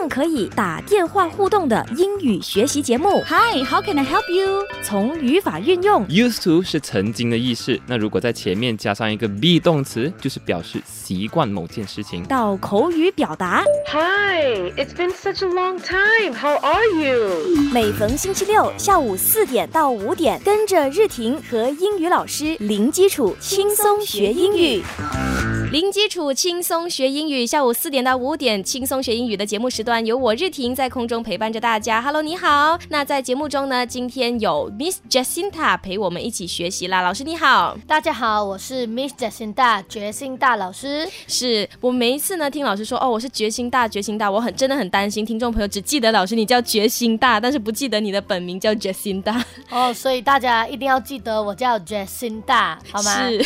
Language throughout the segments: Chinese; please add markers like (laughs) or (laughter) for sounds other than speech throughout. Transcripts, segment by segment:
样可以打电话互动的英语学习节目。Hi，how can I help you？从语法运用 Used to 是曾经的意思，那如果在前面加上一个 be 动词，就是表示习惯某件事情。到口语表达，Hi, it's been such a long time. How are you? 每逢星期六下午四点到五点，跟着日婷和英语老师零基础轻松学英语。零基础轻松学英语，下午四点到五点，轻松学英语的节目时段由我日婷在空中陪伴着大家。Hello，你好。那在节目中呢，今天有 Miss Jacinta 陪我们一起学习啦。老师你好。大家好，我是 Miss Jacinta 决心大老师。是我每一次呢听老师说哦，我是决心大，决心大，我很真的很担心听众朋友只记得老师你叫决心大，但是不记得你的本名叫 Jacinta，哦，所以大家一定要记得我叫 Jacinta，好吗？是。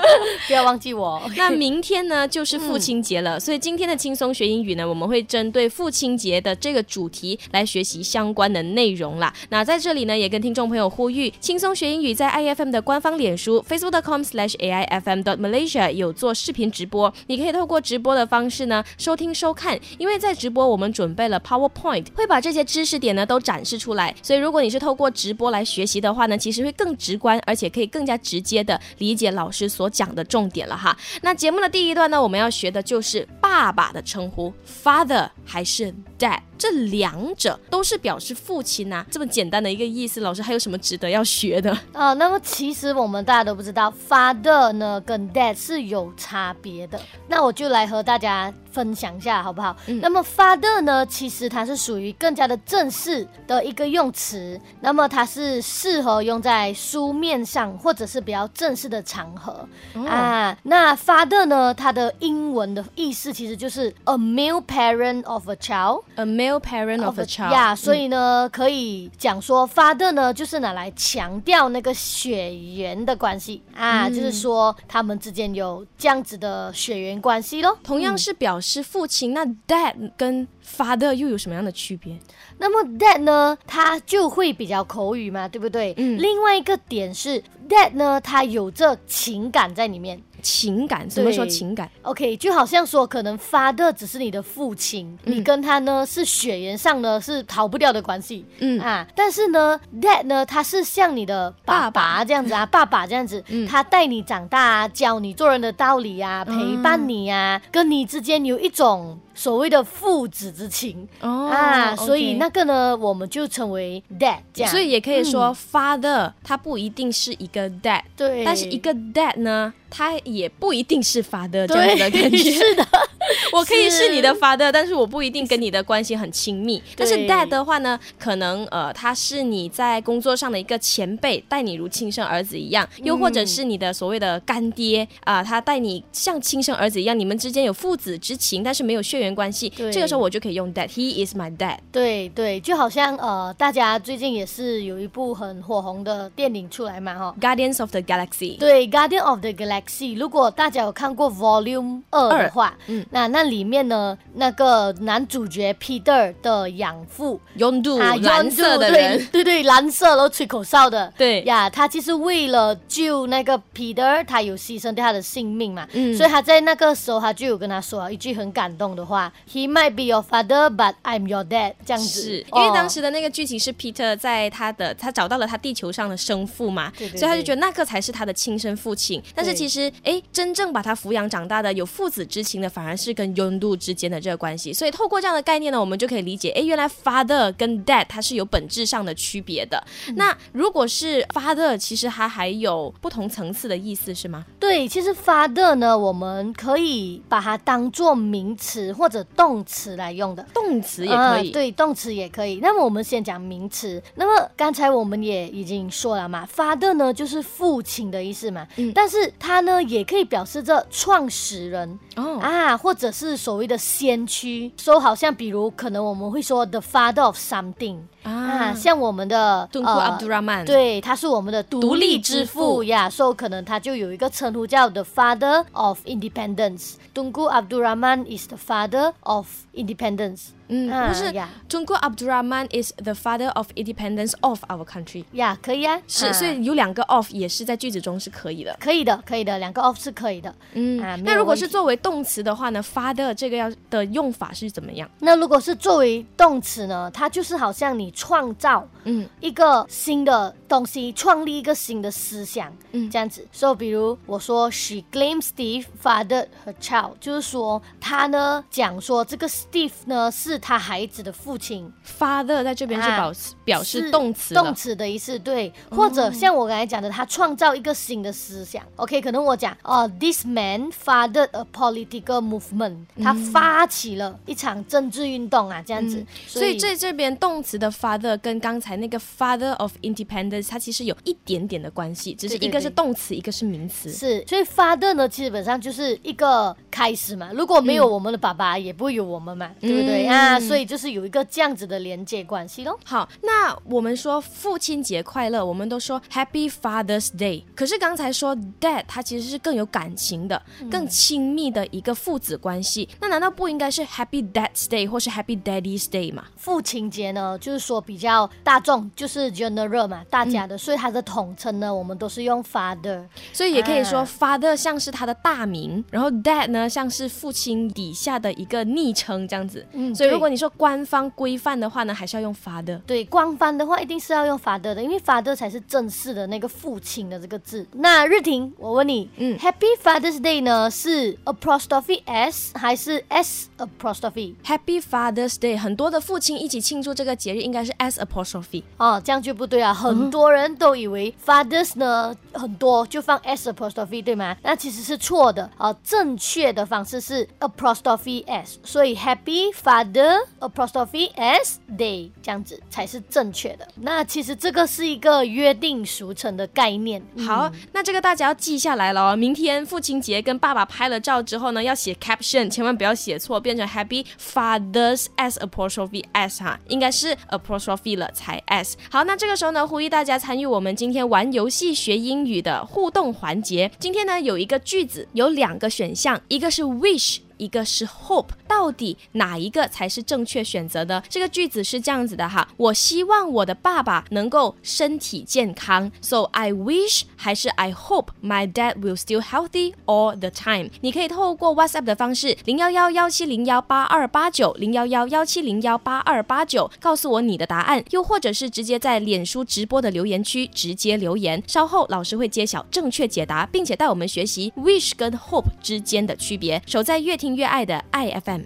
(laughs) 不要忘记我。(laughs) 那明天呢就是父亲节了，所以今天的轻松学英语呢，我们会针对父亲节的这个主题来学习相关的内容啦。那在这里呢，也跟听众朋友呼吁，轻松学英语在 IFM 的官方脸书 facebook.com/aifm.malaysia 有做视频直播，你可以透过直播的方式呢收听收看，因为在直播我们准备了 PowerPoint，会把这些知识点呢都展示出来，所以如果你是透过直播来学习的话呢，其实会更直观，而且可以更加直接的理解老师所讲的重点了哈。那节目的第一段呢，我们要学的就是爸爸的称呼，father 还是 dad，这两者都是表示父亲呐、这么简单的一个意思，老师还有什么值得要学的？啊、那么其实我们大家都不知道，father 呢跟 dad 是有差别的。那我就来和大家分享一下，好不好？那么 father 呢，其实它是属于更加的正式的一个用词，那么它是适合用在书面上或者是比较正式的场合、啊。那 father 呢，它的英文的意思其实就是 a male parent of a child。A male parent of a child，呀所以呢，可以讲说 father 呢，就是拿来强调那个血缘的关系啊，就是说他们之间有这样子的血缘关系咯。同样是表示父亲，那 dad 跟 father 又有什么样的区别？那么 dad 呢，它就会比较口语嘛，对不对？嗯另外一个点是 dad 呢，它有这情感在里面。情感，什么说对。情感？OK，就好像说，可能 father 只是你的父亲，嗯。你跟他呢是血缘上呢是逃不掉的关系，嗯。啊，但是呢，dad 呢他是像你的爸爸这样子啊，(laughs) 爸爸这样子，嗯。他带你长大啊，教你做人的道理啊，陪伴你啊，跟你之间有一种所谓的父子之情、哦啊，所以那个呢，我们就称为 dad 这样，所以也可以说 father，他不一定是一个 dad，对，但是一个 dad 呢，他也不一定是 father 这样子的感觉。是的，(laughs) 我可以是是你的 father，但是我不一定跟你的关系很亲密。但是 dad 的话呢，可能呃他是你在工作上的一个前辈，待你如亲生儿子一样，又或者是你的所谓的干爹啊、他待你像亲生儿子一样，你们之间有父子之情，但是没有血缘关系。这个时候我就可以用 dad，he is my dad。对对，就好像呃，大家最近也是有一部很火红的电影出来嘛，哈。Guardians of the Galaxy。对，《Guardian of the Galaxy》，如果大家有看过 Volume 二的话，嗯。那那里面呢，那个男主角 Peter 的养父拥度啊，蓝色的对人，对对，蓝色然后吹口哨的，对。呀，他其实为了救那个 Peter，他有牺牲掉他的性命嘛，嗯。所以他在那个时候他就有跟他说了一句很感动的话：“He might be your father, but I'm your dad。”这样子，是因为哦当时的那个剧情是 Peter 在他的他找到了他地球上的生父嘛，对对所以他就觉得那个才是他的亲生父亲。但是其实，哎，真正把他抚养长大的有父子之情的，反而是跟拥度之间的这个关系。所以透过这样的概念呢，我们就可以理解，哎，原来 father 跟 dad 它是有本质上的区别的。嗯那如果是 father，其实它还有不同层次的意思，是吗？对，其实 father 呢，我们可以把它当做名词或者动词来用的。动词也可以，啊对，动词也可以。那么我们先讲名词。那么刚才我们也已经说了嘛，father 呢就是父亲的意思嘛，嗯但是它呢也可以表示着创始人哦，啊，或者是所谓的先驱。说、好像比如可能我们会说 the father of something 啊，像我们的敦库 Abdul Rahman，，对，他是我们的独独立立之之父父呀，所以可能他就有一个称呼叫 the father of independence。Tunku Abdul Rahman is the father of independence。嗯，啊不是呀中国 Abdul Rahman is the father of independence of our country。呀，可以啊，是，啊所以有两个 of 也是在句子中是可以的。可以的，可以的。两个 of 是可以的。嗯啊那如果是作为动词的话呢，father 这个要的用法是怎么样？那如果是作为动词呢，它就是好像你创造嗯一个新的东西，创立一个新的思想，嗯这样子。所以，比如我说 She claims Steve fathered her child，就是说他呢讲说这个 Steve 呢是他孩子的父亲，，father 在这边是啊表、表示动词动词的意思，对，或者像我刚才讲的，他创造一个新的思想。OK，可能我讲哦、t h i s man fathered a political movement，、他发起了一场政治运动啊，这样子。嗯所以在这边动词的 father 跟刚才那个 father of independence，它其实有一点点的关系，只是一个是对动词，一个是名词。是，所以 father 呢，基本上就是一个开始嘛。如果没有我们的爸爸，也不会有我们嘛，对不对、嗯啊？所以就是有一个这样子的连接关系咯。好，那我们说父亲节快乐，我们都说 Happy Father's Day。可是刚才说 Dad，他其实是更有感情的、更亲密的一个父子关系。那难道不应该是 Happy Dad's Day 或是 Happy Daddy's Day 吗？父亲节呢，就是说比较大众，就是 general 嘛，大家的，所以它的统称呢，我们都是用 father。所以也可以说啊 Father 像是他的大名，然后 Dad 呢像是父亲底下的一个昵称这样子。嗯所以如果你说官方规范的话呢，还是要用 Father。对，官方的话一定是要用 father 的，因为 father 才是正式的那个父亲的这个字。那日婷，我问你，嗯嗯，Happy Father's Day 呢是 apostrophe s 还是 s apostrophe？Happy Father's Day，很多的父亲一起庆祝这个节日，应该是 S apostrophe。哦，这样就不对啊！很多人都以为 fathers 呢很多就放 s apostrophe 对吗？那其实是错的啊、正确的方式是 apostrophe s，所以 Happy Father apostrophe s Day 这样子才是正确的。那其实这个是一个约定俗成的概念。好，那这个大家要记下来了哦。明天父亲节跟爸爸拍了照之后呢，要写 caption，千万不要写错，变成 Happy Father's as apostrophe S 哈，应该是 apostrophe 了才 S。好，那这个时候呢，呼吁大家参与我们今天玩游戏学英语的互动环节。今天呢，有一个句子有两个选项，一个是 wish。一个是 hope，到底哪一个才是正确选择呢？这个句子是这样子的哈，我希望我的爸爸能够身体健康，so I wish 还是 I hope my dad will still healthy all the time。你可以透过 WhatsApp 的方式零幺幺幺七零幺八二八九零幺幺幺七零幺八二八九告诉我你的答案，又或者是直接在脸书直播的留言区直接留言，稍后老师会揭晓正确解答，并且带我们学习 wish 跟 hope 之间的区别。守在越听越爱的爱 FM。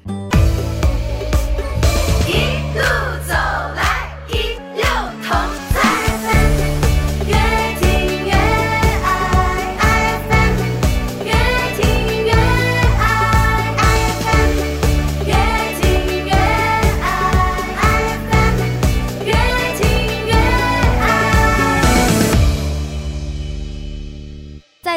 一路走来。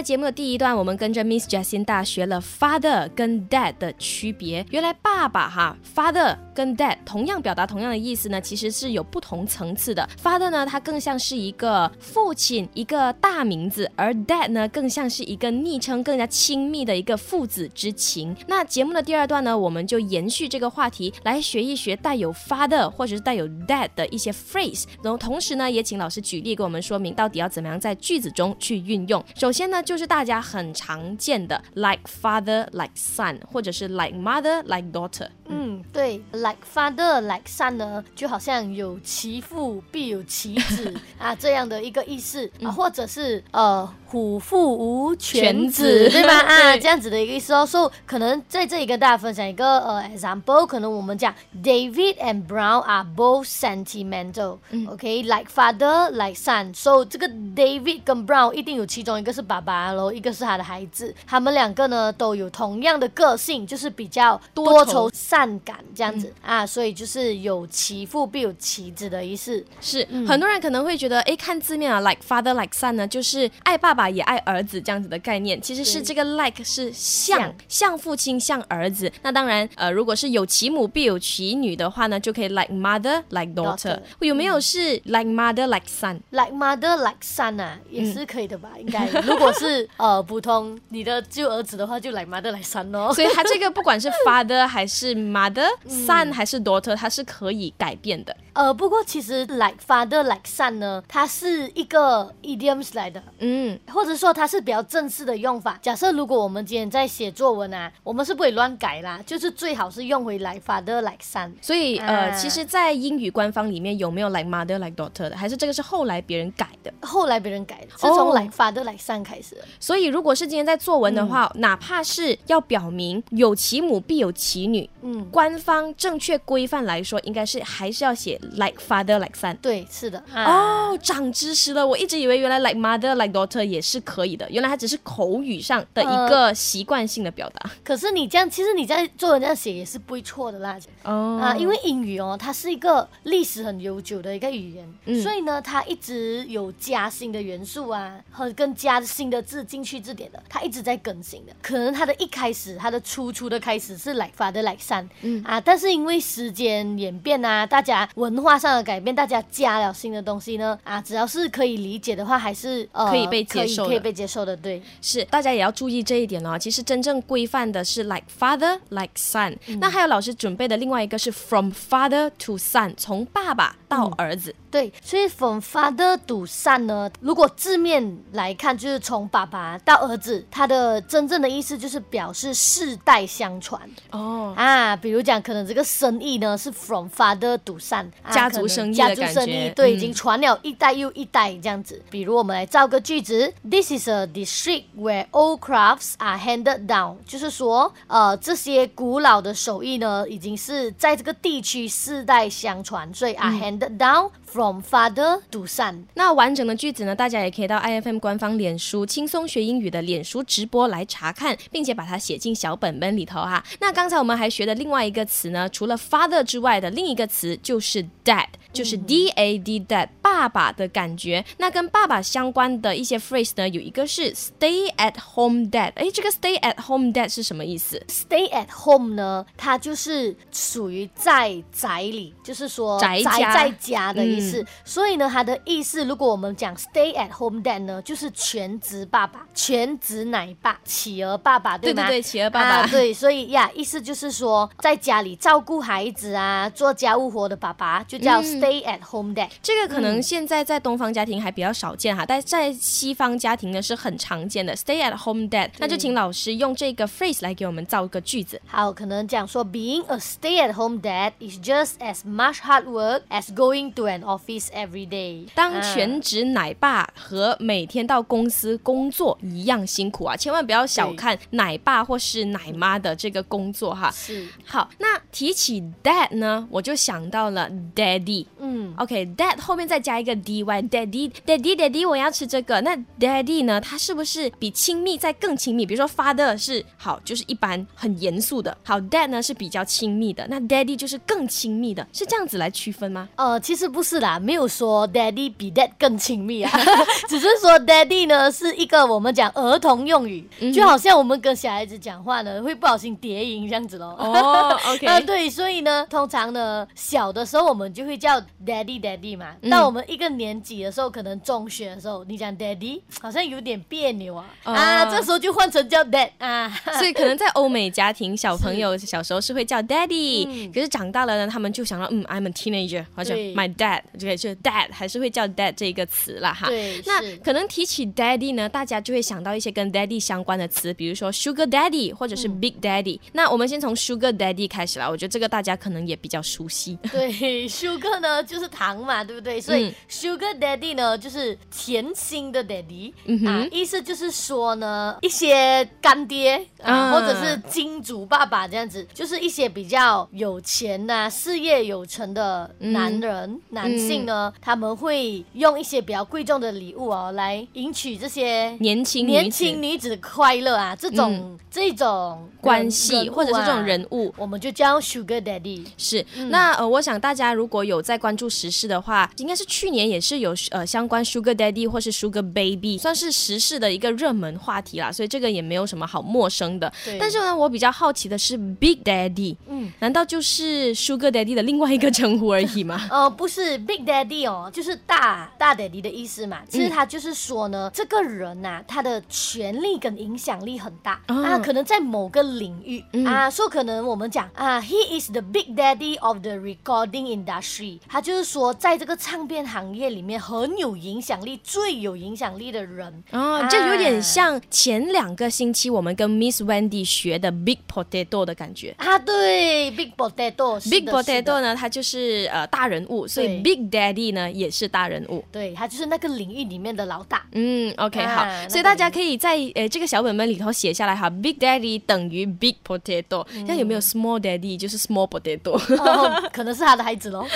节目的第一段，我们跟着 Miss Jessie 大学了 father 跟 dad 的区别。原来爸爸哈，father 跟 dad 同样表达同样的意思呢，其实是有不同层次的。father 呢，它更像是一个父亲，一个大名字；而 dad 呢，更像是一个昵称，更加亲密的一个父子之情。那节目的第二段呢，我们就延续这个话题来学一学带有 father 或者是带有 dad 的一些 phrase，然后同时呢，也请老师举例给我们说明到底要怎么样在句子中去运用。首先呢，就是大家很常见的 like father like son，或者是 like mother like daughter。嗯，对，like father like son 呢，就好像有其父必有其子啊这样的一个意思啊，或者是呃虎父无犬犬子子，对吗？啊，这样子的一个意思哦。所以可能在这里跟大家分享一个呃 example，可能我们讲 David and Brown are both sentimental。OK，like father like son。So 这个 David 跟 Brown 一定有其中一个是爸爸喽，一个是他的孩子，他们两个呢都有同样的个性，就是比较多愁善感这样子、啊，所以就是有其父必有其子的意思。是，很多人可能会觉得，哎，看字面啊，like father like son 呢，就是爱爸爸也爱儿子这样子的概念。其实是这个 like 是像像像父亲像儿子。那当然，呃，如果是有其母必有其女的话呢，就可以 like mother like daughter。Daughter 有没有是 like mother like son？Like mother like son 啊，也是可以的吧？应该，如果是是，呃，普通，你的舅儿子的话就来 mother 来 son 哦，所以他这个不管是 (laughs) father 还是 mother son 还是 daughter，他是可以改变的。呃，不过其实 like father like son 呢，它是一个 idioms 来的。嗯，或者说它是比较正式的用法。假设如果我们今天在写作文啊，我们是不会乱改啦，就是最好是用回 like father like son。所以呃，啊其实，在英语官方里面有没有 like mother like daughter 的，还是这个是后来别人改的？后来别人改的，是从哦 like father like son 开始的。所以如果是今天在作文的话，哪怕是要表明有其母必有其女，嗯，官方正确规范来说，应该是还是要写 like father like son。对，是的。啊、哦，长知识了！我一直以为原来 like mother like daughter 也是可以的，原来它只是口语上的一个习惯性的表达。可是你这样，其实你在作文这样写也是不会错的啦。哦啊，因为英语哦，它是一个历史很悠久的一个语言，嗯所以呢，它一直有加新的元素啊，和跟加新的字进去字典的，它一直在更新的。可能它的一开始，它的初初的开始是 like father like son，嗯啊，但是因为时间演变啊，大家文化上的改变，大家加了新的东西呢，啊，只要是可以理解的话，还是呃可以被接受的可以被接受的，对。是，大家也要注意这一点哦。其实真正规范的是 like father like son，、那还有老师准备的另外一个是 from father to son，从爸爸到儿子。对，所以 from father to son 呢，如果字面来看，就是从爸爸到儿子，它的真正的意思就是表示世代相传哦，啊。比如讲，可能这个生意呢是 from father to son，、啊、家族生意家族生意觉对，嗯已经传了一代又一代这样子。比如我们来造个句子，This is a district where old crafts are handed down，就是说，呃，这些古老的手艺呢，已经是在这个地区世代相传，所以 are 嗯 handed down from father to son。那完整的句子呢，大家也可以到 IFM 官方脸书“轻松学英语”的脸书直播来查看，并且把它写进小本本里头哈。那刚才我们还学的另外一个词呢，除了 father 之外的另一个词就是 dad，就是 D A D dad，爸爸的感觉。那跟爸爸相关的一些 phrase 呢，有一个是 stay at home dad。哎，这个 stay at home dad 是什么意思？Stay at home 呢，它就是属于在宅里，就是说宅家在家的意思。嗯所以呢，它的意思，如果我们讲 stay at home dad 呢，就是全职爸爸、全职奶爸、企鹅爸爸，吗？对对对企鹅爸爸啊对，所以呀，意思就是说，在家里照顾孩子啊，做家务活的爸爸，就叫嗯 stay at home dad。这个可能现在在东方家庭还比较少见哈，但在西方家庭呢是很常见的 stay at home dad。那就请老师用这个 phrase 来给我们造个句子。好，可能讲说，being a stay-at-home dad is just as much hard work as going to an office every day。当全职奶爸和每天到公司工作一样辛苦啊，千万不要小看奶爸或是奶妈的这个工作哈。是，好，那提起 dad 呢，我就想到了 daddy。嗯，OK，dad、后面再加一个 dy，daddy，daddy，daddy，我要吃这个。那 daddy 呢？它是不是比亲密再更亲密？比如说 father 是好，就是一般很严肃的。好，dad 呢是比较亲密的，那 daddy 就是更亲密的，是这样子来区分吗？呃，其实不是啦，没有说 daddy 比 dad 更亲密啊，(laughs) 只是说 daddy 呢是一个我们讲儿童用语，就好像我们跟小孩子讲话呢，会不小心叠音这样子咯。哦，(laughs) OK 啊，对，所以呢，通常呢，小的时候我们就会叫 daddy daddy 嘛。到我们一个年级的时候，可能中学的时候，你讲 daddy 好像有点别扭啊，啊，哦这时候就换成叫 dad 啊。(laughs) 所以可能在欧美家庭，小朋友小时候是会叫 daddy，、嗯可是长大了呢，他们就想到嗯，I'm a teenager，或者 my dad，就就 dad 还是会叫 dad 这个词啦哈。对那可能提起 daddy 呢，大家就会想到一些跟 daddy 相关的词，比如说 sugar daddy 或者是嗯 big daddy。那我们先从 sugar daddy 开始啦，我觉得这个大家可能也比较熟悉。对，sugar 呢就是糖嘛，对不对？所以嗯 sugar daddy 呢就是甜心的 daddy、啊，意思就是说呢，一些干爹啊，啊或者是金主爸爸这样子，就是一些比较有钱呐、事业有成的男人、男性呢，他们会用一些比较贵重的礼物哦，来迎娶这些年轻年轻女子的快乐啊，这种、这种关系人或者是这种，人物，我们就叫 sugar daddy。是，嗯那呃，我想大家如果有在关注时事的话，应该是去年也是有呃相关 Sugar Daddy 或是 Sugar Baby，算是时事的一个热门话题啦，所以这个也没有什么好陌生的。但是呢，我比较好奇的是 Big Daddy，嗯难道就是 Sugar Daddy 的另外一个称呼而已吗？呃，不是 Big Daddy 哦，就是大大 Daddy 的意思嘛。其实他就是说呢，这个人呐、他的权力跟影响力很大、哦啊，可能在某个领域、啊，说可能我们讲啊，He is the Big Daddy of the recording industry。他就是说，在这个唱片行业里面很有影响力、最有影响力的的人。哦，啊这有点像前两个星期我们跟 Miss Wendy 学的 Big Potato 的感觉。啊，对，Big Potato 是 Big Potato 呢，他就是呃大人物，所以对 Big Daddy 呢也是大人物。对，他就是那个领域里面的老大。嗯，OK，、啊好，那个所以大家可以在呃这个小本本里头写下来哈，Big Daddy 等于 Big Potato，那、有没有 Small Daddy 就是 Small Potato？哦，可能是他的孩子喽。(laughs)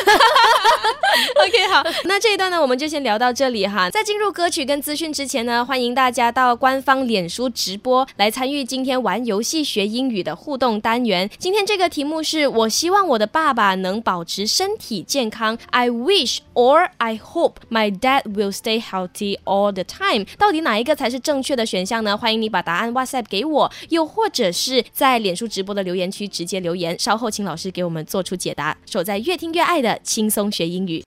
OK，好，那这一段呢，我们就先聊到这里哈。在进入歌曲跟资讯之前呢，欢迎大家到官方脸书直播来参与今天玩游戏学英语的互动单元。今天这个题目是我希望我的爸爸能保持身体健康。I wish or I hope my dad will stay healthy all the time。到底哪一个才是正确的选项呢？欢迎你把答案 WhatsApp 给我，又或者是在脸书直播的留言区直接留言，稍后请老师给我们做出解答。守在越听越爱的轻松学英语。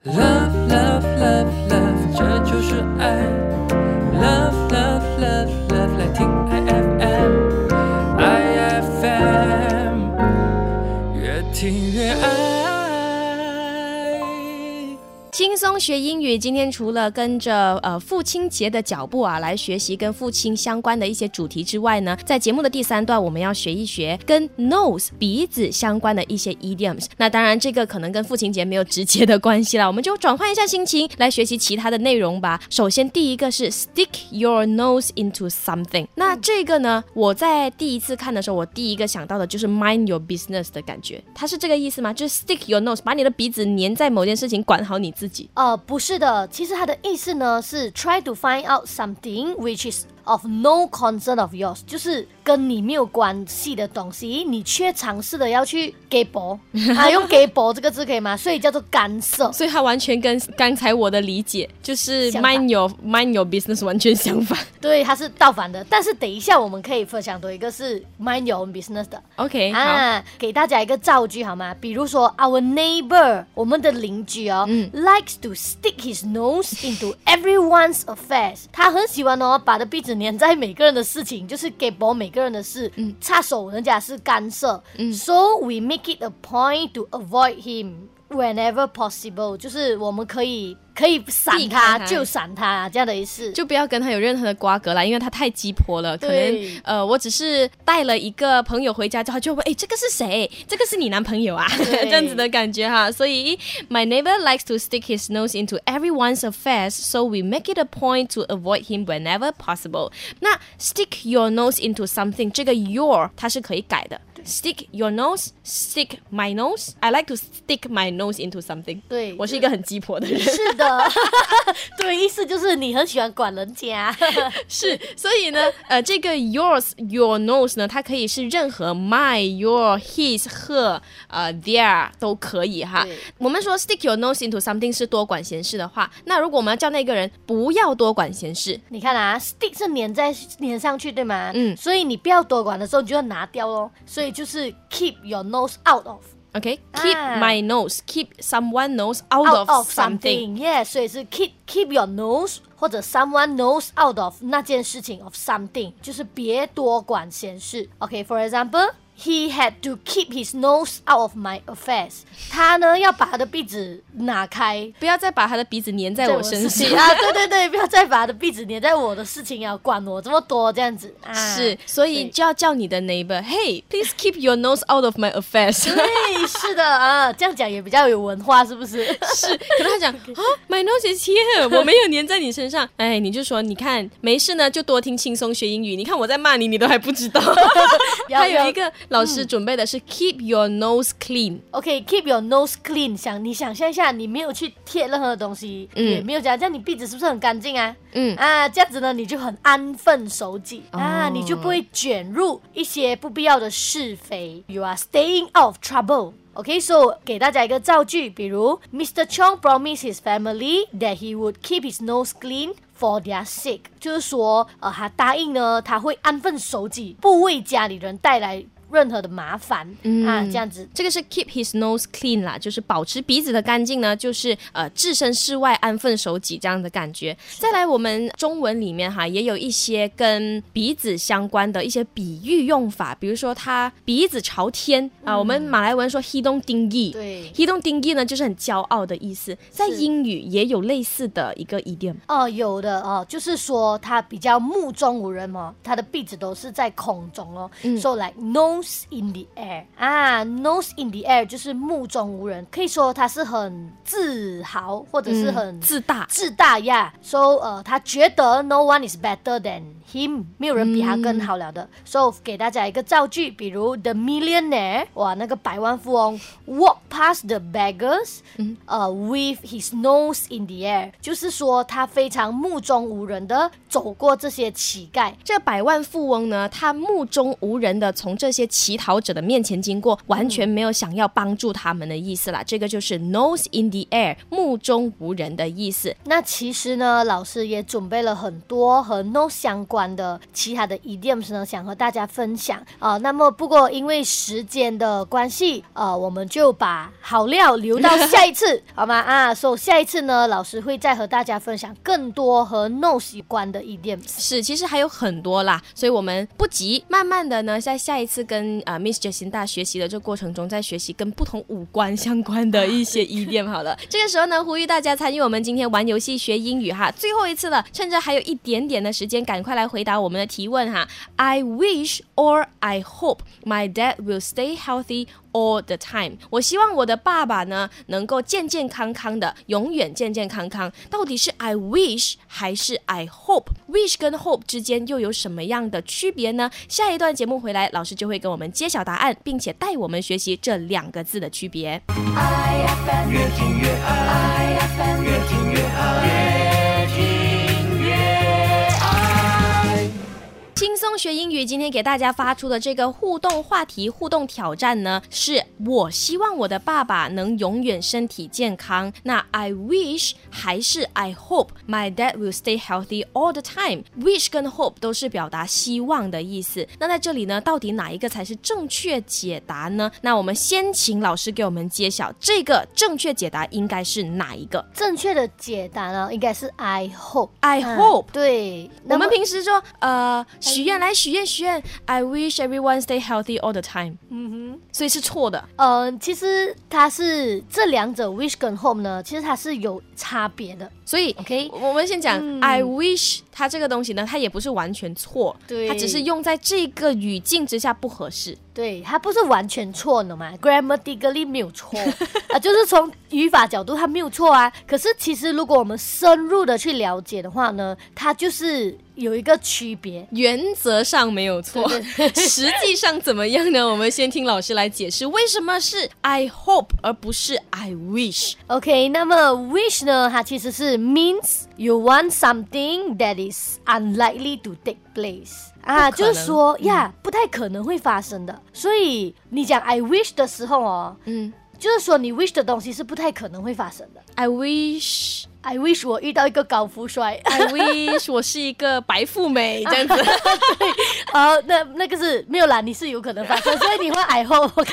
学英语，今天除了跟着呃父亲节的脚步啊来学习跟父亲相关的一些主题之外呢，在节目的第三段我们要学一学 (laughs) 跟 nose 鼻子相关的一些 idioms。那当然这个可能跟父亲节没有直接的关系啦，我们就转换一下心情来学习其他的内容吧。首先第一个是 stick your nose into something。那这个呢，我在第一次看的时候，我第一个想到的就是 mind your business 的感觉，它是这个意思吗？就是 stick your nose，把你的鼻子粘在某件事情，管好你自己。哦不是的，其实它的意思呢是 try to find out something which is of no concern of yours，就是跟你没有关系的东西，你却尝试的要去给博啊，用给博这个字可以吗？所以叫做干涉。所以它完全跟刚才我的理解就是 mind your mind your business 完全相反。对，它是倒反的。但是等一下我们可以分享多一个是 mind your own business 的。OK，好，啊，给大家一个造句好吗？比如说，our neighbor，我们的邻居哦、l i k e s to stick his nose into everyone's affairs。他很喜欢哦，把的鼻子粘在每个人的事情，就是给包每个人的事，插手人家是干涉。So we make it a point to avoid him whenever possible，就是我们可以可以闪他就闪他这样的意思。就不要跟他有任何的瓜葛啦，因为他太鸡婆了。可能呃，我只是带了一个朋友回家之后，就会问，哎，这个是谁？这个是你男朋友啊？这样子的感觉哈。所以，my neighbor likes to stick his nose into everyone's affairs, so we make it a point to avoid him whenever possible. 那 stick your nose into something 这个 your 它是可以改的。Stick your nose, stick my nose. I like to stick my nose into something. 对我是一个很鸡婆的人。是的，(laughs) 对，意思就是你很喜欢管人家。(laughs) 是，所以呢，呃，这个 yours your nose 呢，它可以是任何 my your his her 呃 their 都可以哈。我们说 stick your nose into something 是多管闲事的话，那如果我们要叫那个人不要多管闲事，你看啊，stick 是粘在粘上去，对吗？嗯所以你不要多管的时候，你就要拿掉咯。所以就是 keep your nose out of OK，keep、啊 my nose，keep someone nose out, out of, of something。 something，yeah，所以是 keep keep your nose 或者 someone nose out of 那件事情 of something，就是别多管闲事。OK，for、example。 He had to keep his nose out of my affairs。他呢要把他的鼻子拿开，不要再把他的鼻子粘在我身上。啊！对对对，不要再把他的鼻子粘在我的事情要，管我这么多这样子啊！是，所以就要叫你的 neighbor，Hey，please keep your nose out of my affairs。(laughs) 对，是的啊，这样讲也比较有文化，是不是？是，可能他讲 (laughs) 啊，My nose is here，我没有粘在你身上。(laughs) 哎，你就说，你看没事呢，就多听轻松学英语。你看我在骂你，你都还不知道。要要还有一个老师准备的是 Keep your nose clean。OK，keep、your nose clean 想。你想象一下，你没有去贴任何的东西，嗯也没有讲，这样你鼻子是不是很干净啊？嗯啊，这样子呢，你就很安分守己、啊，哦你就不会卷入一些不必要的是非。You are staying out of trouble。OK，so、给大家一个造句，比如 Mr. Chong promised his family that he would keep his nose clean for their sake，就是说，呃，他答应呢，他会安分守己，不为家里人带来任何的麻烦、嗯。啊，这样子。这个是 keep his nose clean 啦，就是保持鼻子的干净呢，就是呃置身事外安分守己这样的感觉。再来，我们中文里面哈也有一些跟鼻子相关的一些比喻用法，比如说他鼻子朝天啊，我们马来文说 hidung dinggi，对，he dong dinggi 呢，就是很骄傲的意思，在英语也有类似的一个 idiom。哦，有的哦，就是说他比较目中无人哦，他的鼻子都是在空中哦，嗯。So like nose in the air 啊，nose in the air 就是目中无人，可以说他是很自豪或者是很嗯自大，自大呀，so 呃，他觉得 no one is better than him，没有人比他更好了的。so 给大家一个造句，比如 the millionaire，哇，那个百万富翁 walk past the beggars，呃、with his nose in the air，就是说他非常目中无人的走过这些乞丐。这百万富翁呢，他目中无人的从这些乞讨者的面前经过，完全没有想要帮助他们的意思啦。这个就是 nose in the air，目中无人的意思。那其实呢，老师也准备了很多和 nose 相关的其他的 idioms 呢，想和大家分享啊、那么不过因为时间的关系，呃，我们就把好料留到下一次，(laughs) 好吗？啊，所以下一次呢，老师会再和大家分享更多和 Nose 有关的 idioms。是，其实还有很多啦，所以我们不急，慢慢的呢，在下一次跟呃 Miss Jacinda 学习的这个过程中，再学习跟不同五官相关的一些 (laughs) idiom 好了。这个时候呢，呼吁大家参与我们今天玩游戏学英语哈，最后一次了，趁着还有一点点的时间，赶快来回答我们的提问哈。I wish or I hope my dad will stay healthy all the time。我希望我的爸爸呢能够健健康康的，永远健健康康。到底是 I wish 还是 I hope？wish 跟 hope 之间又有什么样的区别呢？下一段节目回来，老师就会跟我们揭晓答案，并且带我们学习这两个字的区别。松学英语，今天给大家发出的这个互动话题、互动挑战呢，是我希望我的爸爸能永远身体健康。那 I wish 还是 I hope my dad will stay healthy all the time。wish 跟 hope 都是表达希望的意思。那在这里呢，到底哪一个才是正确解答呢？那我们先请老师给我们揭晓，这个正确解答应该是哪一个正确的解答呢，应该是 I hope。？I 嗯 hope。对，我们平时说，呃，许愿来许愿许愿，I wish everyone stay healthy all the time。嗯哼，所以是错的。呃，其实它是这两者 wish 跟 hope 呢，其实它是有差别的。所以 OK 我们先讲、I wish 它这个东西呢，它也不是完全错，对它只是用在这个语境之下不合适。对，它不是完全错的嘛，grammatically 没有错 (laughs) 啊，就是从语法角度它没有错啊。可是其实如果我们深入的去了解的话呢，它就是有一个区别。原则上没有错，实际上怎么样呢？我们先听老师来解释为什么是 I hope 而不是 I wish。OK，那么 wish 呢，它其实是 means you want something that is unlikely to take place 啊，就是说呀，不太可能会发生的。所以你讲 I wish 的时候哦，嗯就是说你 wish 的东西是不太可能会发生的。，I wish。I wish 我遇到一个高富帅。I wish 我是一个白富美这样子，(laughs) 好，那那个是没有啦，你是有可能发生，(laughs) 所以你会 I hope OK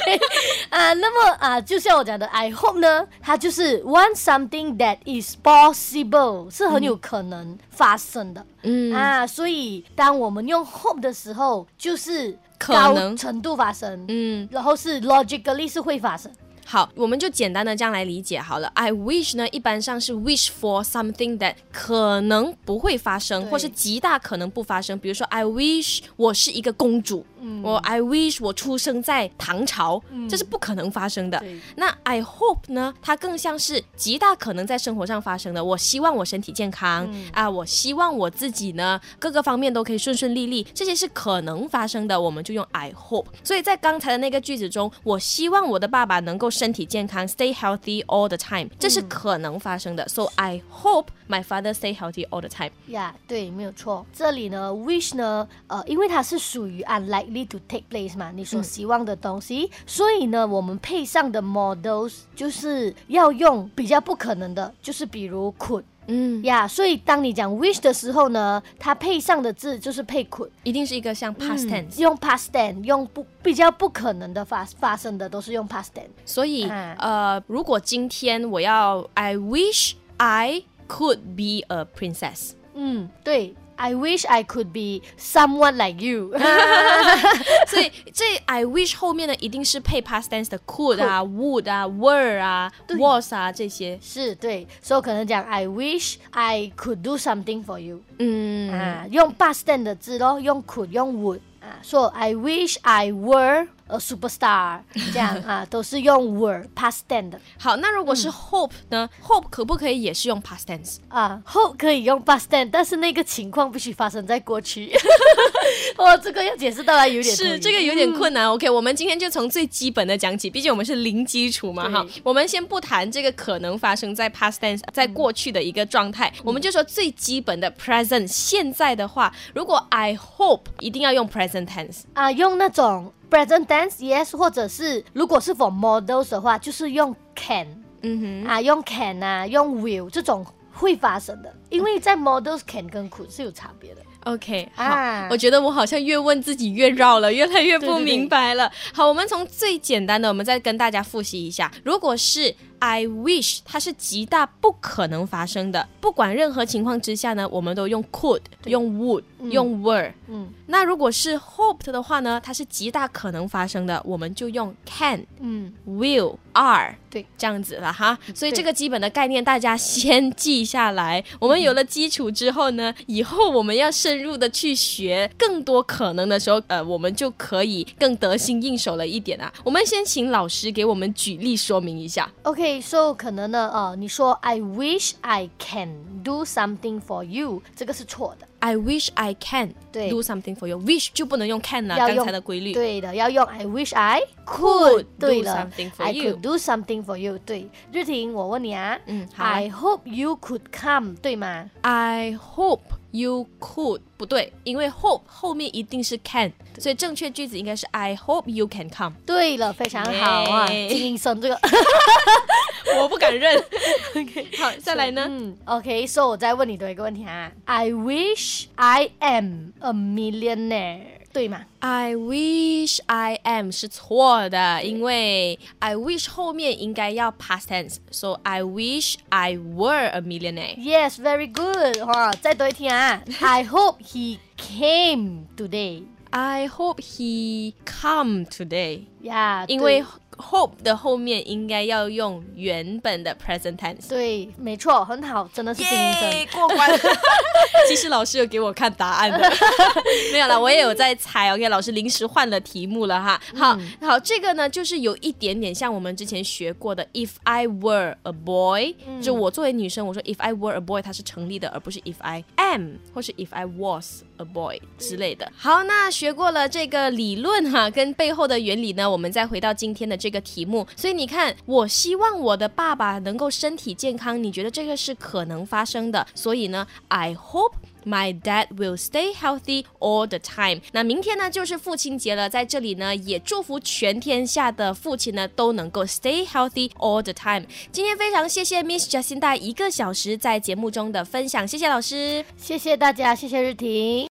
啊，那么啊，就像我讲的 I hope 呢，它就是 want something that is possible，是很有可能发生的，嗯啊，所以当我们用 hope 的时候，就是可高能程度发生，嗯。然后是 logically 是会发生，好，我们就简单的这样来理解好了。I wish 呢，一般上是 wish for something that 可能不会发生，或是极大可能不发生。比如说，I wish 我是一个公主，嗯我 I wish 我出生在唐朝，这是不可能发生的。那 I hope 呢，它更像是极大可能在生活上发生的。我希望我身体健康、嗯啊，我希望我自己呢各个方面都可以顺顺利利，这些是可能发生的，我们就用 I hope。所以在刚才的那个句子中，我希望我的爸爸能够身体健康，stay healthy all the time，这是可能发生的。So I hope my father stay healthy all the time。呀对，没有错。这里呢，wish 呢，呃，因为它是属于 unlikely to take place 嘛，你所希望的东西，所以呢，我们配上的 models 就是要用比较不可能的，就是比如 could。嗯，呀。所以当你讲 wish 的时候呢，它配上的字就是配 could。一定是一个像 past 嗯 tense，、用 past tense，用不比较不可能的发发生的都是用 past tense。所以、嗯呃，如果今天我要 I wish I could be a princess，嗯，对 ，I wish I could be someone like you。所以这 I wish 后面呢一定是配 past tense 的 could 啊、would 啊、were 啊、对 was 啊这些。是对，所以我可能讲 I wish I could do something for you。嗯，啊，用 past tense 的字咯，用 could 用 would 啊，说 I wish I were a superstar，这样 (laughs) 啊，都是用 were past tense 的好，那如果是 hope 呢、h o p e 可不可以也是用 past tense？啊。hope 可以用 past tense，但是那个情况必须发生在过去。(laughs) 哦，这个要解释到来有点是这个有点困难。OK，我们今天就从最基本的讲起，毕竟我们是零基础嘛，对哈。我们先不谈这个可能发生在 past tense，在过去的一个状态，我们就说最基本的 present。现在的话，如果 I hope 一定要用 present tense。啊，用那种 present tense yes，或者是如果是 for models 的话，就是用 can 嗯哼啊，用 can 啊，用 will 这种会发生的，因为在 models can 跟 could 是有差别的。，OK，好。啊我觉得我好像越问自己越绕了，越来越不对对对明白了。好，我们从最简单的，我们再跟大家复习一下。如果是 I wish，它是极大不可能发生的，不管任何情况之下呢，我们都用 could、用 would、用 were。嗯那如果是 hoped 的话呢，它是极大可能发生的，我们就用 can、嗯，will、are。对，这样子了哈，所以这个基本的概念大家先记下来。我们有了基础之后呢，以后我们要深入的去学更多可能的时候，呃，我们就可以更得心应手了一点啊。我们先请老师给我们举例说明一下。OK，so、可能呢，呃，你说 I wish I can do something for you，这个是错的，I wish I can 对 do something for you。wish 就不能用 can 了，刚才的规律。对的，要用 I wish I Could do 了 something for you could do something for you，对，日婷，我问你啊，嗯 I hope you could come，对吗？I hope you could 不对，因为 hope 后面一定是 can，所以正确句子应该是 I hope you can come。对了，非常好啊，耶精英生这个。我不敢认。OK，好，再来呢？嗯，OK，so、我再问你多一个问题啊，I wish I am a millionaire，对吗？ I wish I am 是错的，因为 I wish 后面应该要 past tense，so I wish I were a millionaire。 Yes, very good. 哇，再多一题啊！I (laughs) hope he came today. I hope he come today，呀、因为 hope 的后面应该要用原本的 present tense。对，没错，很好，真的是过关！(laughs) 其实老师有给我看答案的，(laughs) 没有啦，我也有在猜。OK，老师临时换了题目了哈。好、好，这个呢就是有一点点像我们之前学过的，If I were a boy，、就我作为女生，我说 If I were a boy，它是成立的，而不是 If I am 或是 If I was a boy 之类的。好，那学过了这个理论哈，跟背后的原理呢，我们再回到今天的这个题目。所以你看，我希望我的爸爸能够身体健康，你觉得这个是可能发生的？所以呢，I hope。My dad will stay healthy all the time。那明天呢就是父亲节了，在这里呢也祝福全天下的父亲呢都能够 stay healthy all the time。今天非常谢谢 Miss Jacinda 一个小时在节目中的分享，谢谢老师。谢谢大家，谢谢日婷。